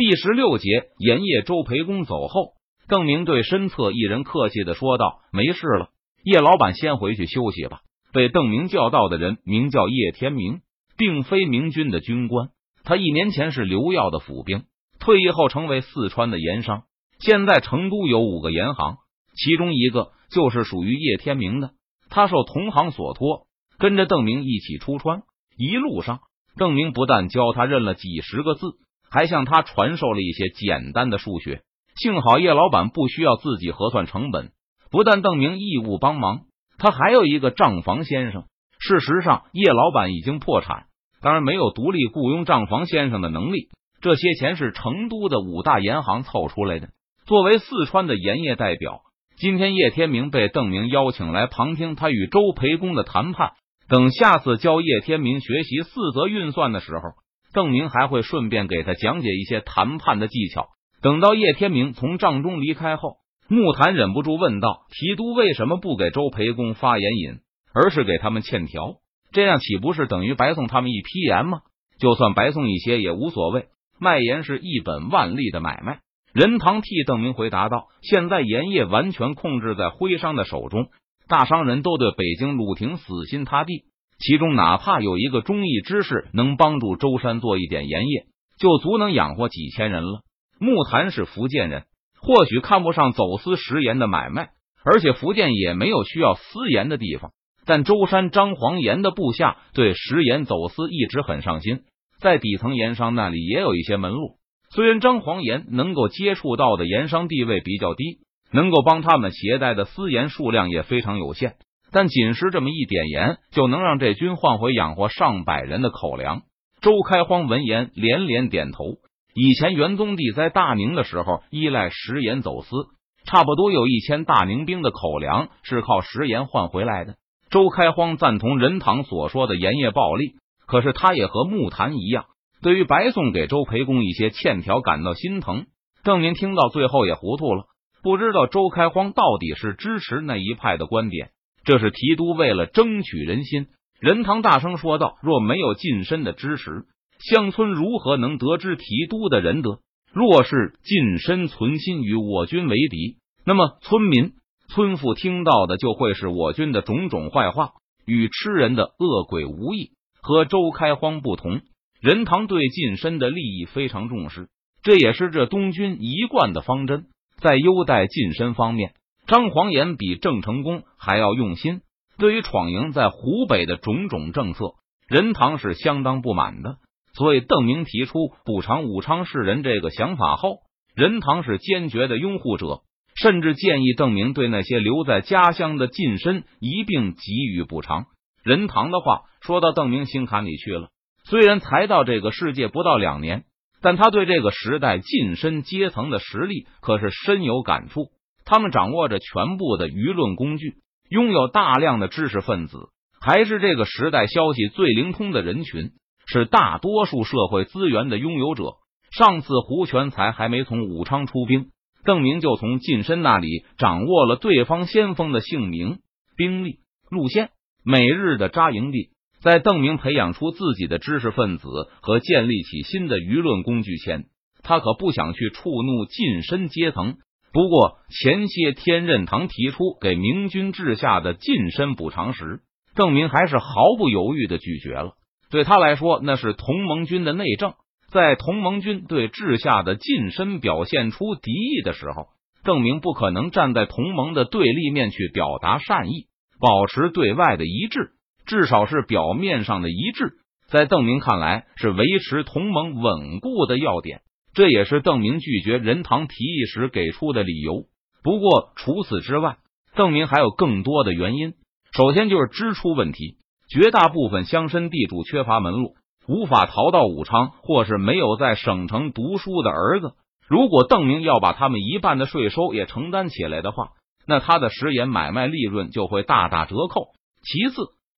第十六节，盐业周培公走后，邓明对身侧一人客气的说道：“没事了，叶老板先回去休息吧。”被邓明叫到的人名叫叶天明，并非明军的军官，他一年前是刘耀的府兵，退役后成为四川的盐商。现在成都有五个盐行，其中一个就是属于叶天明的。他受同行所托，跟着邓明一起出川。一路上，邓明不但教他认了几十个字，还向他传授了一些简单的数学。幸好叶老板不需要自己核算成本，不但邓明义务帮忙，他还有一个账房先生。事实上，叶老板已经破产，当然没有独立雇佣账房先生的能力。这些钱是成都的五大盐行凑出来的。作为四川的盐业代表。今天叶天明被邓明邀请来旁听他与周培公的谈判。等下次教叶天明学习四则运算的时候，邓明还会顺便给他讲解一些谈判的技巧。等到叶天明从帐中离开后，木檀忍不住问道：“提督为什么不给周培公发盐引，而是给他们欠条？这样岂不是等于白送他们一批盐吗？就算白送一些也无所谓，卖盐是一本万利的买卖。”任堂替邓明回答道：“现在盐业完全控制在徽商的手中，大商人都对北京鲁廷死心塌地。其中哪怕有一个忠义之士能帮助舟山做一点盐业，就足能养活几千人了。木坛是福建人，或许看不上走私食盐的买卖，而且福建也没有需要私盐的地方。但舟山张黄岩的部下对食盐走私一直很上心，在底层盐商那里也有一些门路。”虽然张黄岩能够接触到的盐商地位比较低，能够帮他们携带的私盐数量也非常有限，但仅是这么一点盐，就能让这军换回养活上百人的口粮。周开荒闻言连连点头。以前元宗帝在大宁的时候依赖食盐走私，差不多有一千大宁兵的口粮是靠食盐换回来的。周开荒赞同任堂所说的盐业暴利，可是他也和木坛一样。对于白送给周培公一些欠条感到心疼，邓明听到最后也糊涂了，不知道周开荒到底是支持哪一派的观点。这是提督为了争取人心，任堂大声说道：“若没有近身的支持，乡村如何能得知提督的仁德？若是近身存心与我军为敌，那么村民、村妇听到的就会是我军的种种坏话，与吃人的恶鬼无异。和周开荒不同。”任堂对近身的利益非常重视，这也是这东军一贯的方针。在优待近身方面，张黄岩比郑成功还要用心。对于闯营在湖北的种种政策，任堂是相当不满的。所以邓明提出补偿武昌市人这个想法后，任堂是坚决的拥护者，甚至建议邓明对那些留在家乡的近身一并给予补偿。任堂的话说到邓明心坎里去了。虽然才到这个世界不到两年，但他对这个时代近身阶层的实力可是深有感触。他们掌握着全部的舆论工具，拥有大量的知识分子，还是这个时代消息最灵通的人群，是大多数社会资源的拥有者。上次胡全才还没从武昌出兵，邓明就从近身那里掌握了对方先锋的姓名、兵力、路线、每日的扎营地。在邓明培养出自己的知识分子和建立起新的舆论工具前，他可不想去触怒近身阶层。不过前些天任堂提出给明军治下的近身补偿时，邓明还是毫不犹豫的拒绝了。对他来说，那是同盟军的内政。在同盟军对治下的近身表现出敌意的时候，邓明不可能站在同盟的对立面去表达善意，保持对外的一致。至少是表面上的一致，在邓明看来是维持同盟稳固的要点，这也是邓明拒绝任堂提议时给出的理由。不过除此之外，邓明还有更多的原因。首先就是支出问题，绝大部分乡绅地主缺乏门路，无法逃到武昌，或是没有在省城读书的儿子。如果邓明要把他们一半的税收也承担起来的话，那他的食盐买卖利润就会大打折扣。其次，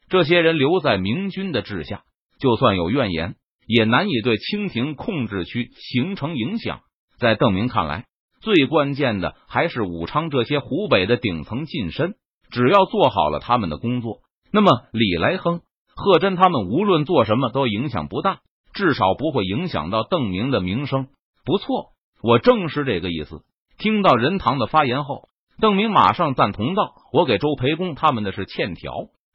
这些人留在明军的治下，就算有怨言，也难以对清廷控制区形成影响。在邓明看来，最关键的还是武昌这些湖北的顶层近身，只要做好了他们的工作，那么李来亨、贺真他们无论做什么都影响不大，至少不会影响到邓明的名声。不错，我正是这个意思。听到任堂的发言后，邓明马上赞同道：“我给周培公他们的是欠条，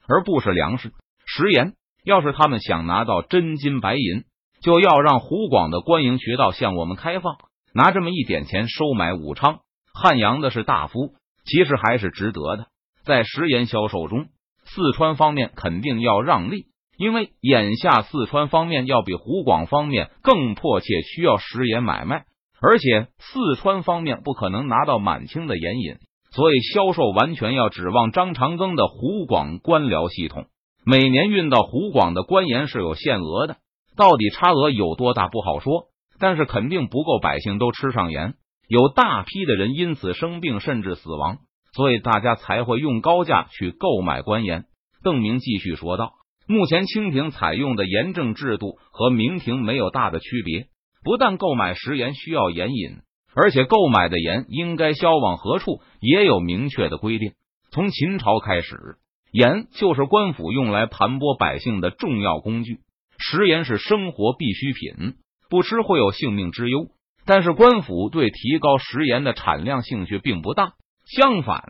而不是粮食。食盐，要是他们想拿到真金白银，就要让湖广的官营渠道向我们开放，拿这么一点钱收买武昌、汉阳的是大夫，其实还是值得的。在食盐销售中，四川方面肯定要让利。”因为眼下四川方面要比湖广方面更迫切需要食盐买卖，而且四川方面不可能拿到满清的盐引，所以销售完全要指望张长庚的湖广官僚系统。每年运到湖广的官盐是有限额的，到底差额有多大不好说，但是肯定不够百姓都吃上盐，有大批的人因此生病甚至死亡，所以大家才会用高价去购买官盐。邓明继续说道。目前清廷采用的盐政制度和明廷没有大的区别，不但购买食盐需要盐引，而且购买的盐应该销往何处也有明确的规定。从秦朝开始，盐就是官府用来盘剥百姓的重要工具，食盐是生活必需品，不吃会有性命之忧。但是官府对提高食盐的产量兴趣并不大，相反，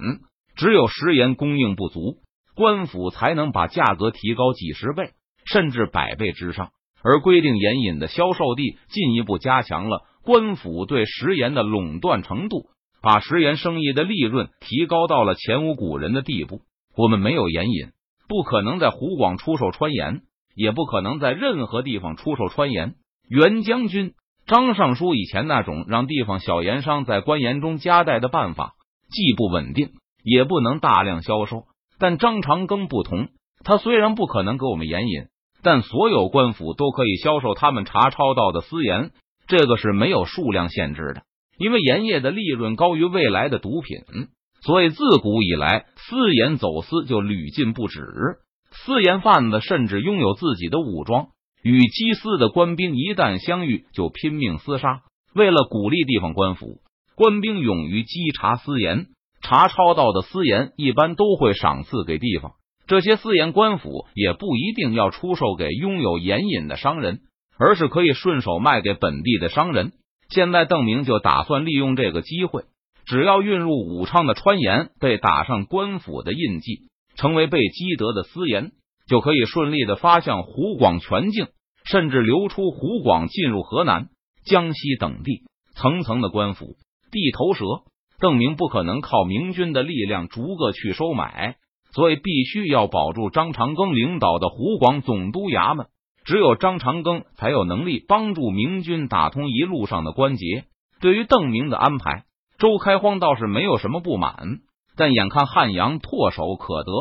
只有食盐供应不足。官府才能把价格提高几十倍甚至百倍之上，而规定盐引的销售地进一步加强了官府对食盐的垄断程度，把食盐生意的利润提高到了前无古人的地步。我们没有盐引，不可能在湖广出售川盐，也不可能在任何地方出售川盐。袁将军、张尚书以前那种让地方小盐商在官盐中夹带的办法，既不稳定，也不能大量销售。但张长庚不同，他虽然不可能给我们盐引，但所有官府都可以销售他们查抄到的私盐，这个是没有数量限制的。因为盐业的利润高于未来的毒品，所以自古以来私盐走私就屡禁不止。私盐贩子甚至拥有自己的武装，与缉私的官兵一旦相遇就拼命厮杀。为了鼓励地方官府，官兵勇于稽查私盐。查抄到的私盐一般都会赏赐给地方，这些私盐官府也不一定要出售给拥有盐引的商人，而是可以顺手卖给本地的商人。现在邓明就打算利用这个机会，只要运入武昌的川盐被打上官府的印记，成为被积德的私盐，就可以顺利的发向湖广全境，甚至流出湖广进入河南、江西等地。层层的官府，地头蛇。邓明不可能靠明军的力量逐个去收买，所以必须要保住张长庚领导的湖广总督衙门。只有张长庚才有能力帮助明军打通一路上的关节。对于邓明的安排，周开荒倒是没有什么不满，但眼看汉阳唾手可得，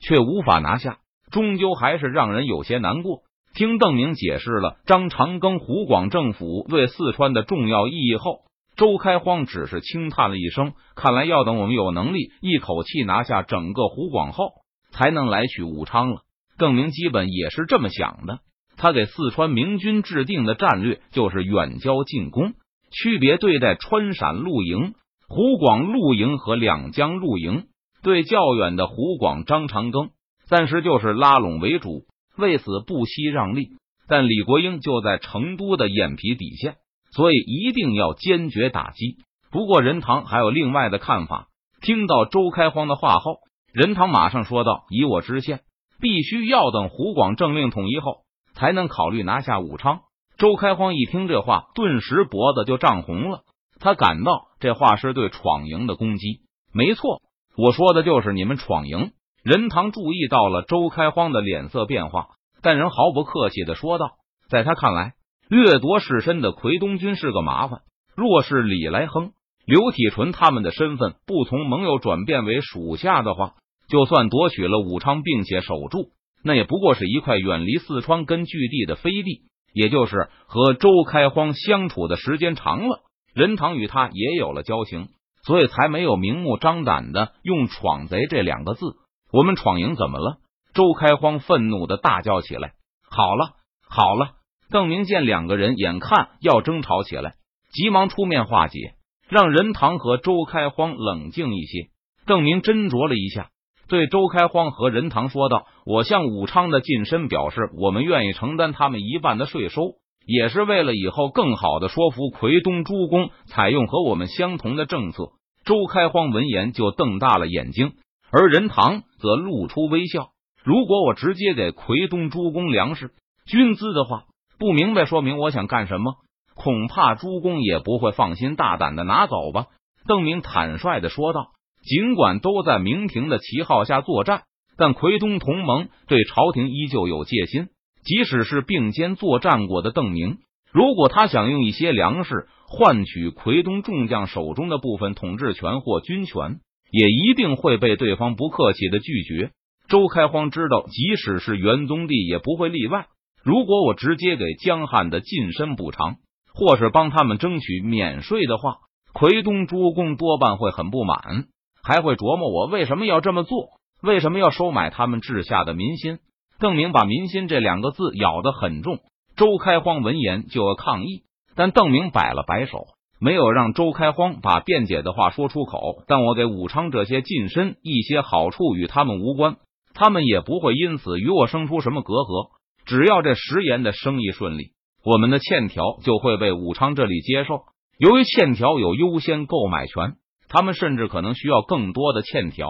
却无法拿下，终究还是让人有些难过。听邓明解释了张长庚湖广政府对四川的重要意义后。周开荒只是轻叹了一声，看来要等我们有能力一口气拿下整个湖广后，才能来取武昌了。邓明基本也是这么想的。他给四川明军制定的战略就是远交近攻，区别对待川陕露营、湖广陆营和两江陆营。对较远的湖广张长庚，暂时就是拉拢为主，为此不惜让利。但李国英就在成都的眼皮底下。所以一定要坚决打击。不过任堂还有另外的看法。听到周开荒的话后，任堂马上说道：“以我知县，必须要等湖广政令统一后，才能考虑拿下武昌。”周开荒一听这话，顿时脖子就涨红了。他感到这话是对闯营的攻击。没错，我说的就是你们闯营。任堂注意到了周开荒的脸色变化，但仍毫不客气的说道：“在他看来。”掠夺士绅的奎东军是个麻烦。若是李来亨、刘体纯他们的身份不从盟友转变为属下的话，就算夺取了武昌并且守住，那也不过是一块远离四川根据地的飞地。也就是和周开荒相处的时间长了，任堂与他也有了交情，所以才没有明目张胆的用“闯贼”这两个字。我们闯营怎么了？周开荒愤怒的大叫起来：“好了，好了！”邓明见两个人眼看要争吵起来，急忙出面化解，让任堂和周开荒冷静一些。邓明斟酌了一下，对周开荒和任堂说道：“我向武昌的近身表示，我们愿意承担他们一半的税收，也是为了以后更好的说服奎东诸公采用和我们相同的政策。周开荒闻言就瞪大了眼睛，而任堂则露出微笑。如果我直接给奎东诸公粮食、军资的话，不明白说明我想干什么，恐怕诸公也不会放心大胆的拿走吧？邓明坦率的说道。尽管都在明廷的旗号下作战，但奎东同盟对朝廷依旧有戒心。即使是并肩作战过的邓明，如果他想用一些粮食换取奎东众将手中的部分统治权或军权，也一定会被对方不客气的拒绝。周开荒知道，即使是元宗帝也不会例外。如果我直接给江汉的近身补偿，或是帮他们争取免税的话，奎东诸公多半会很不满。还会琢磨我为什么要这么做，为什么要收买他们治下的民心？邓明把“民心”这两个字咬得很重。周开荒闻言就要抗议，但邓明摆了摆手，没有让周开荒把辩解的话说出口。但我给武昌这些近身一些好处与他们无关，他们也不会因此与我生出什么隔阂。只要这食盐的生意顺利，我们的欠条就会被武昌这里接受。由于欠条有优先购买权。他们甚至可能需要更多的欠条，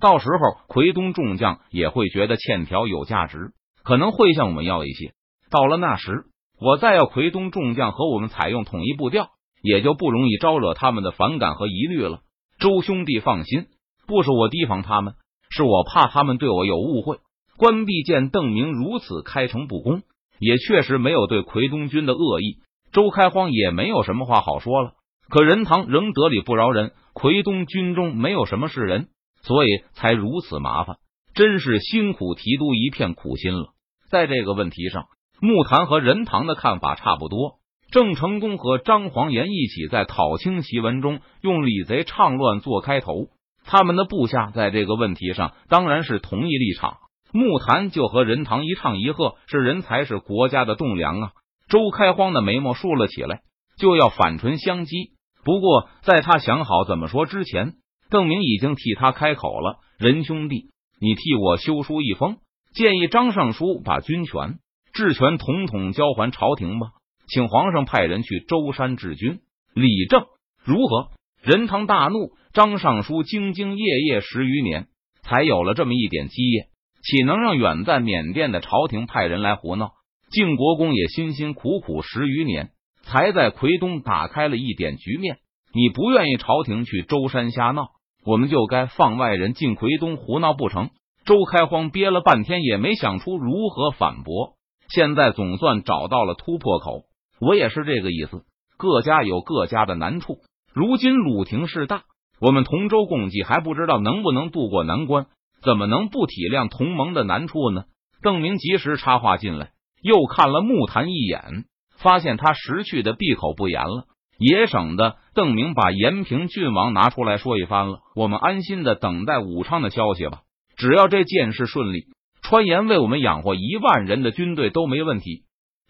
到时候奎东众将也会觉得欠条有价值，可能会向我们要一些。到了那时，我再要奎东众将和我们采用统一步调，也就不容易招惹他们的反感和疑虑了。周兄弟放心，不是我提防他们，是我怕他们对我有误会。关闭见邓明如此开诚布公，也确实没有对奎东军的恶意，周开荒也没有什么话好说了。可任堂仍得理不饶人。奎东军中没有什么是人，所以才如此麻烦，真是辛苦提督一片苦心了。在这个问题上，木坛和任堂的看法差不多。郑成功和张煌言一起在讨清檄文中用李贼唱乱做开头，他们的部下在这个问题上当然是同一立场。木坛就和任堂一唱一和，是人才是国家的栋梁啊！周开荒的眉毛竖了起来，就要反唇相讥。不过，在他想好怎么说之前，邓明已经替他开口了：“仁兄弟，你替我修书一封，建议张尚书把军权、治权统统交还朝廷吧，请皇上派人去舟山治军。”李正如何？任堂大怒。张尚书兢兢业业十余年，才有了这么一点基业，岂能让远在缅甸的朝廷派人来胡闹？靖国公也辛辛苦苦十余年。才在奎东打开了一点局面，你不愿意朝廷去舟山瞎闹，我们就该放外人进奎东胡闹不成？周开荒憋了半天也没想出如何反驳，现在总算找到了突破口。我也是这个意思，各家有各家的难处。如今鲁廷势大，我们同舟共济还不知道能不能渡过难关，怎么能不体谅同盟的难处呢？邓明及时插话进来，又看了木坛一眼。发现他识趣的闭口不言了，也省得邓明把延平郡王拿出来说一番了。我们安心的等待武昌的消息吧。只要这件事顺利，川盐为我们养活一万人的军队都没问题。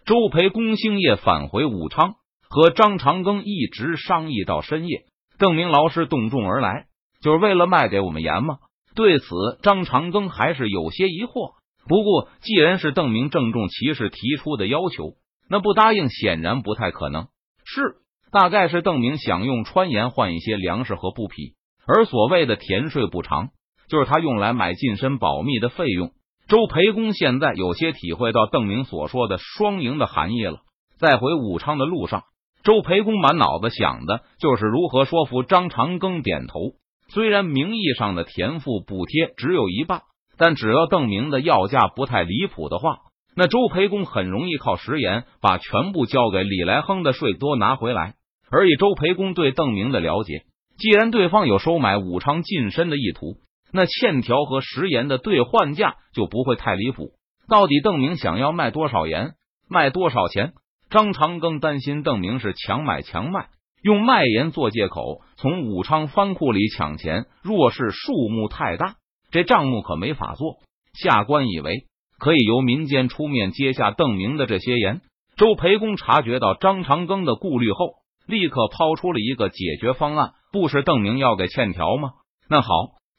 周培公星夜返回武昌，和张长庚一直商议到深夜。邓明劳师动众而来，就是为了卖给我们盐吗？对此，张长庚还是有些疑惑。不过，既然是邓明郑重其事提出的要求。那不答应显然不太可能，是大概是邓明想用川盐换一些粮食和布匹，而所谓的田税补偿，就是他用来买近身保密的费用。周培公现在有些体会到邓明所说的双赢的含义了。在回武昌的路上，周培公满脑子想的就是如何说服张长庚点头。虽然名义上的田赋补贴只有一半，但只要邓明的要价不太离谱的话。那周培公很容易靠食盐把全部交给李来亨的税多拿回来，而以周培公对邓明的了解，既然对方有收买武昌近身的意图，那欠条和食盐的兑换价就不会太离谱。到底邓明想要卖多少盐，卖多少钱？张长庚担心邓明是强买强卖，用卖盐做借口从武昌藩库里抢钱。若是数目太大，这账目可没法做。下官以为。可以由民间出面接下邓明的这些盐。周培公察觉到张长庚的顾虑后，立刻抛出了一个解决方案：不是邓明要给欠条吗？那好，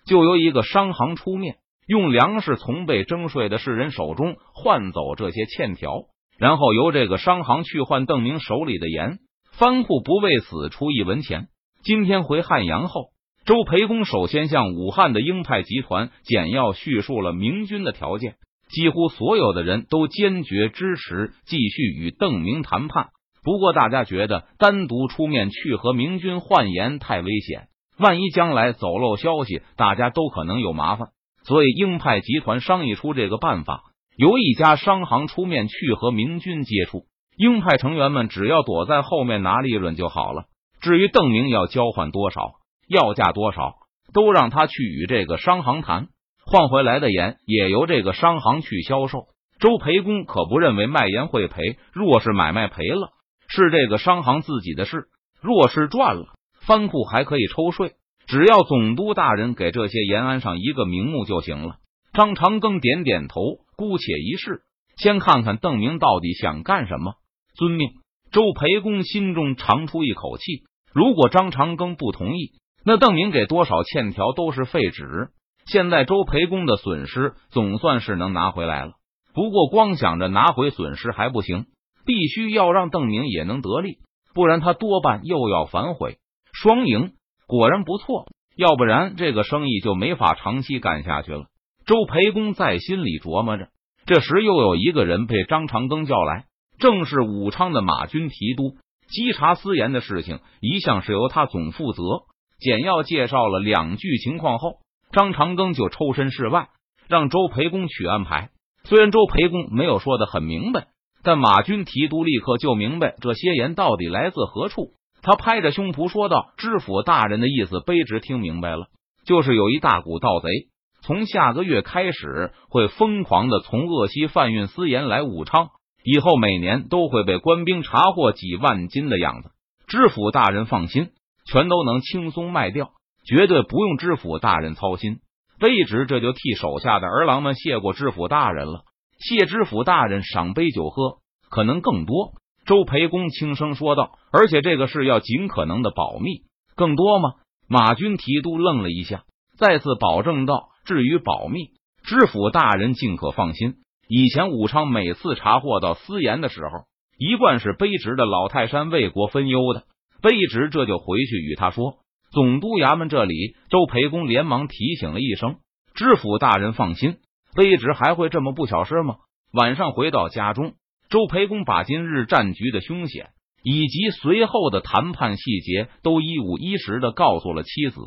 就由一个商行出面，用粮食从被征税的士人手中换走这些欠条，然后由这个商行去换邓明手里的盐。藩库不为此出一文钱。今天回汉阳后，周培公首先向武汉的英派集团简要叙述了明军的条件。几乎所有的人都坚决支持继续与邓明谈判。不过，大家觉得单独出面去和明军换盐太危险，万一将来走漏消息，大家都可能有麻烦。所以，鹰派集团商议出这个办法，由一家商行出面去和明军接触。鹰派成员们只要躲在后面拿利润就好了。至于邓明要交换多少，要价多少，都让他去与这个商行谈。换回来的盐也由这个商行去销售。周培公可不认为卖盐会赔，若是买卖赔了，是这个商行自己的事；若是赚了，藩库还可以抽税。只要总督大人给这些延安上一个名目就行了。张长庚点点头，姑且一试，先看看邓明到底想干什么。遵命。周培公心中长出一口气。如果张长庚不同意，那邓明给多少欠条都是废纸。现在周培公的损失总算是能拿回来了，不过光想着拿回损失还不行，必须要让邓明也能得利，不然他多半又要反悔。双赢果然不错，要不然这个生意就没法长期干下去了。周培公在心里琢磨着，这时又有一个人被张长庚叫来，正是武昌的马军提督。稽查私盐的事情一向是由他总负责。简要介绍了两句情况后。张长庚就抽身事外，让周培公去安排。虽然周培公没有说的很明白，但马军提督立刻就明白这些盐到底来自何处。他拍着胸脯说道：“知府大人的意思，卑职听明白了，就是有一大股盗贼，从下个月开始会疯狂的从鄂西贩运私盐来武昌，以后每年都会被官兵查获几万斤的样子。知府大人放心，全都能轻松卖掉。”绝对不用知府大人操心，卑职这就替手下的儿郎们谢过知府大人了。谢知府大人赏杯酒喝，可能更多。周培公轻声说道：“而且这个事要尽可能的保密。更多吗？”马军提督愣了一下，再次保证道：“至于保密，知府大人尽可放心。以前武昌每次查获到私盐的时候，一贯是卑职的老泰山为国分忧的。卑职这就回去与他说。”总督衙门这里，周培公连忙提醒了一声：“知府大人放心，卑职还会这么不小事吗？”晚上回到家中，周培公把今日战局的凶险以及随后的谈判细节都一五一十的告诉了妻子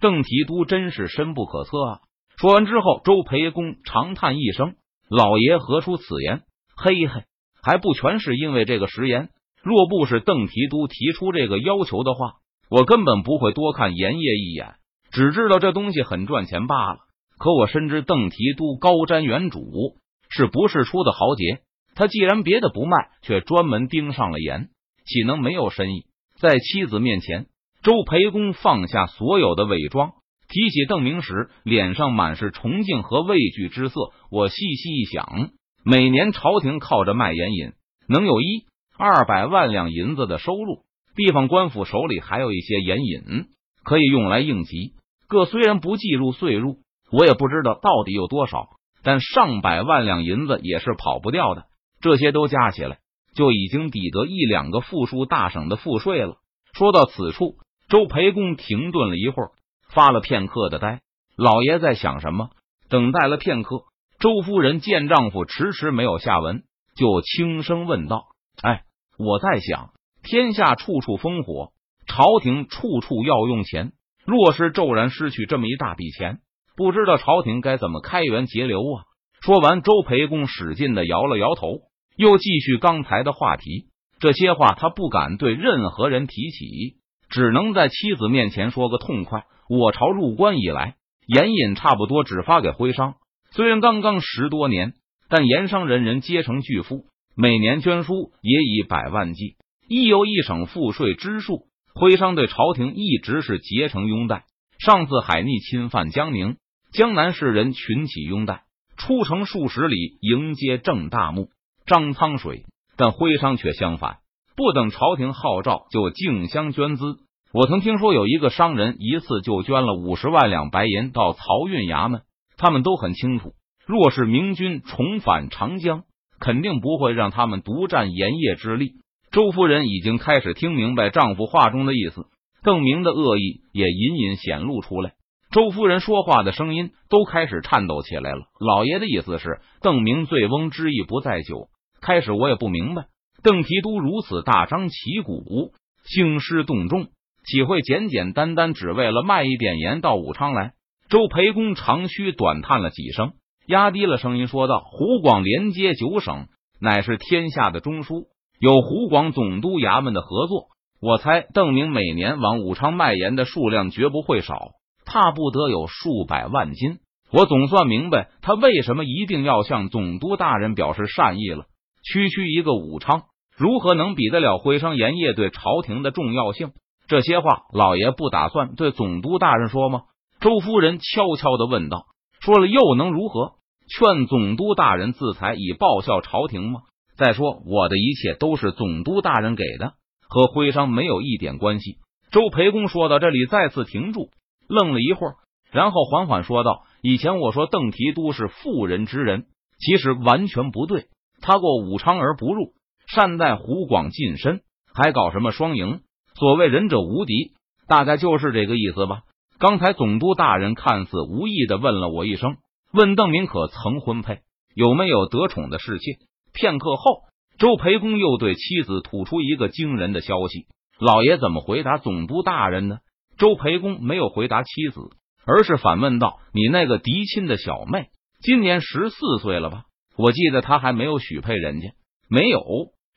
邓提督，真是深不可测啊！说完之后，周培公长叹一声：“老爷何出此言？嘿嘿，还不全是因为这个食言？若不是邓提督提出这个要求的话。”我根本不会多看盐业一眼，只知道这东西很赚钱罢了。可我深知邓提督高瞻远瞩，是不是出的豪杰？他既然别的不卖，却专门盯上了盐，岂能没有深意？在妻子面前，周培公放下所有的伪装，提起邓明时，脸上满是崇敬和畏惧之色。我细细一想，每年朝廷靠着卖盐引，能有一二百万两银子的收入。地方官府手里还有一些盐引，可以用来应急。各虽然不计入税入，我也不知道到底有多少，但上百万两银子也是跑不掉的。这些都加起来，就已经抵得一两个富庶大省的赋税了。说到此处，周培公停顿了一会儿，发了片刻的呆。老爷在想什么？等待了片刻，周夫人见丈夫迟迟没有下文，就轻声问道：“哎，我在想。”天下处处烽火，朝廷处处要用钱。若是骤然失去这么一大笔钱，不知道朝廷该怎么开源节流啊！说完，周培公使劲的摇了摇头，又继续刚才的话题。这些话他不敢对任何人提起，只能在妻子面前说个痛快。我朝入关以来，盐引差不多只发给徽商，虽然刚刚十多年，但盐商人人皆成巨富，每年捐书也以百万计。亦有一省赋税之数，徽商对朝廷一直是结成拥戴。上次海逆侵犯江宁，江南士人群起拥戴，出城数十里迎接郑大木、张苍水。但徽商却相反，不等朝廷号召就竞相捐资。我曾听说有一个商人一次就捐了五十万两白银到漕运衙门，他们都很清楚，若是明军重返长江，肯定不会让他们独占盐业之利。周夫人已经开始听明白丈夫话中的意思，邓明的恶意也隐隐显露出来。周夫人说话的声音都开始颤抖起来了。老爷的意思是，邓明醉翁之意不在酒。开始我也不明白，邓提督如此大张旗鼓、兴师动众，岂会简简单单只为了卖一点盐到武昌来？周培公长吁短叹了几声，压低了声音说道：“湖广连接九省，乃是天下的中枢。”有湖广总督衙门的合作，我猜邓明每年往武昌卖盐的数量绝不会少，怕不得有数百万金。我总算明白他为什么一定要向总督大人表示善意了。区区一个武昌，如何能比得了徽商盐业对朝廷的重要性？这些话，老爷不打算对总督大人说吗？周夫人悄悄的问道。说了又能如何？劝总督大人自裁，以报效朝廷吗？再说，我的一切都是总督大人给的，和徽商没有一点关系。周培公说到这里，再次停住，愣了一会儿，然后缓缓说道：“以前我说邓提督是妇人之仁，其实完全不对。他过武昌而不入，善待湖广近身，还搞什么双赢？所谓仁者无敌，大概就是这个意思吧。刚才总督大人看似无意的问了我一声，问邓明可曾婚配，有没有得宠的侍妾。”片刻后，周培公又对妻子吐出一个惊人的消息：“老爷怎么回答总督大人呢？”周培公没有回答妻子，而是反问道：“你那个嫡亲的小妹今年十四岁了吧？我记得她还没有许配人家，没有，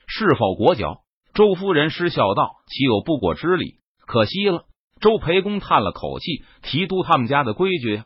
是否裹脚？”周夫人失笑道：“岂有不裹之理？可惜了。”周培公叹了口气：“提督他们家的规矩